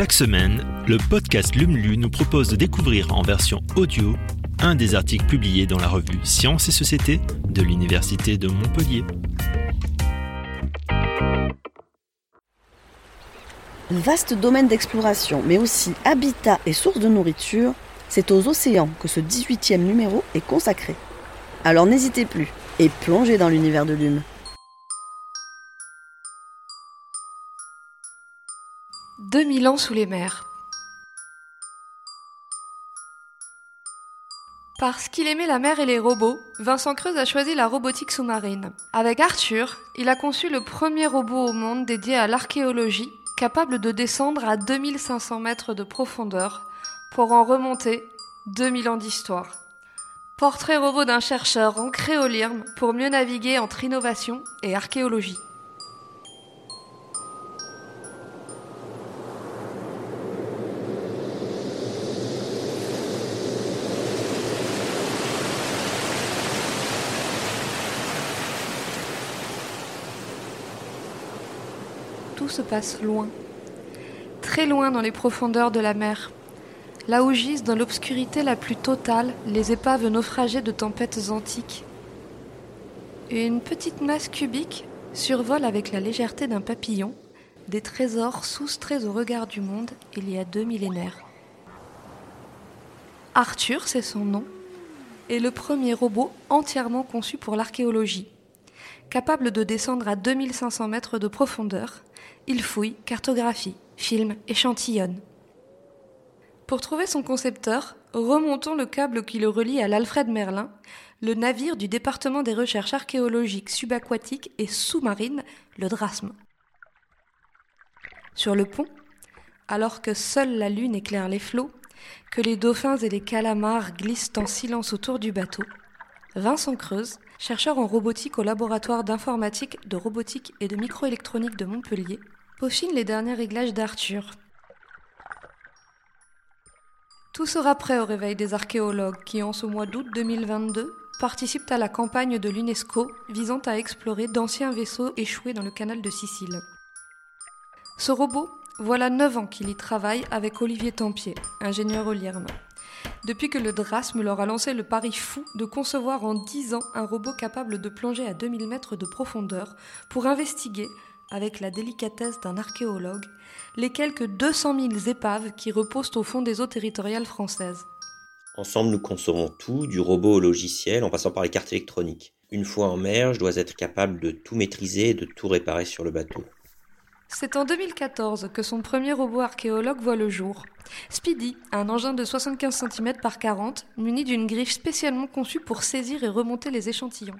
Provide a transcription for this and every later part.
Chaque semaine, le podcast LUMLU nous propose de découvrir en version audio un des articles publiés dans la revue Sciences et Société de l'Université de Montpellier. Vaste domaine d'exploration, mais aussi habitat et source de nourriture, c'est aux océans que ce 18e numéro est consacré. Alors n'hésitez plus et plongez dans l'univers de Lume. 2000 ans sous les mers. Parce qu'il aimait la mer et les robots, Vincent Creuse a choisi la robotique sous-marine. Avec Arthur, il a conçu le premier robot au monde dédié à l'archéologie, capable de descendre à 2500 mètres de profondeur pour en remonter 2000 ans d'histoire. Portrait robot d'un chercheur ancré au LIRM pour mieux naviguer entre innovation et archéologie. Tout se passe loin, très loin dans les profondeurs de la mer, là où gisent dans l'obscurité la plus totale les épaves naufragées de tempêtes antiques. Une petite masse cubique survole avec la légèreté d'un papillon des trésors soustraits au regard du monde il y a deux millénaires. Arthur, c'est son nom, est le premier robot entièrement conçu pour l'archéologie. Capable de descendre à 2500 mètres de profondeur, il fouille, cartographie, filme, échantillonne. Pour trouver son concepteur, remontons le câble qui le relie à l'Alfred Merlin, le navire du département des recherches archéologiques subaquatiques et sous-marines, le Drasme. Sur le pont, alors que seule la lune éclaire les flots, que les dauphins et les calamars glissent en silence autour du bateau, Vincent Creuse, chercheur en robotique au laboratoire d'informatique, de robotique et de microélectronique de Montpellier, peaufine les derniers réglages d'Arthur. Tout sera prêt au réveil des archéologues qui, en ce mois d'août 2022, participent à la campagne de l'UNESCO visant à explorer d'anciens vaisseaux échoués dans le canal de Sicile. Ce robot, voilà 9 ans qu'il y travaille avec Olivier Tempier, ingénieur au LIRM. Depuis que le Drasme leur a lancé le pari fou de concevoir en 10 ans un robot capable de plonger à 2000 mètres de profondeur pour investiguer, avec la délicatesse d'un archéologue, les quelques 200 000 épaves qui reposent au fond des eaux territoriales françaises. Ensemble, nous concevons tout, du robot au logiciel, en passant par les cartes électroniques. Une fois en mer, je dois être capable de tout maîtriser et de tout réparer sur le bateau. C'est en 2014 que son premier robot archéologue voit le jour. Speedy, un engin de 75 cm par 40, muni d'une griffe spécialement conçue pour saisir et remonter les échantillons.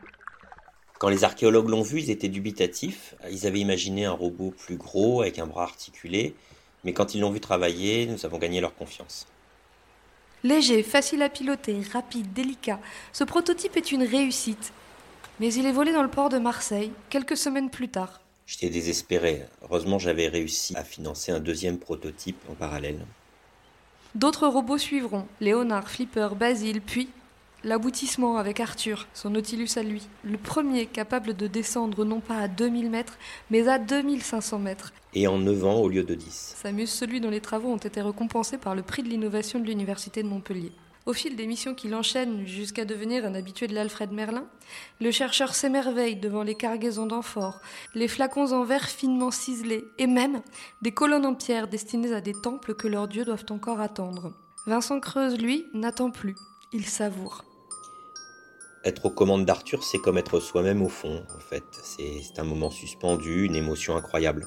Quand les archéologues l'ont vu, ils étaient dubitatifs. Ils avaient imaginé un robot plus gros, avec un bras articulé, mais quand ils l'ont vu travailler, nous avons gagné leur confiance. Léger, facile à piloter, rapide, délicat, ce prototype est une réussite. Mais il est volé dans le port de Marseille, quelques semaines plus tard. J'étais désespéré. Heureusement, j'avais réussi à financer un deuxième prototype en parallèle. D'autres robots suivront Léonard, Flipper, Basile, puis l'aboutissement avec Arthur, son Nautilus à lui. Le premier capable de descendre non pas à 2000 mètres, mais à 2500 mètres. Et en 9 ans au lieu de 10. S'amuse celui dont les travaux ont été récompensés par le prix de l'innovation de l'Université de Montpellier. Au fil des missions qu'il enchaîne jusqu'à devenir un habitué de l'Alfred Merlin, le chercheur s'émerveille devant les cargaisons d'amphores, les flacons en verre finement ciselés et même des colonnes en pierre destinées à des temples que leurs dieux doivent encore attendre. Vincent Creuse, lui, n'attend plus, il savoure. Être aux commandes d'Arthur, c'est comme être soi-même au fond, en fait. C'est un moment suspendu, une émotion incroyable.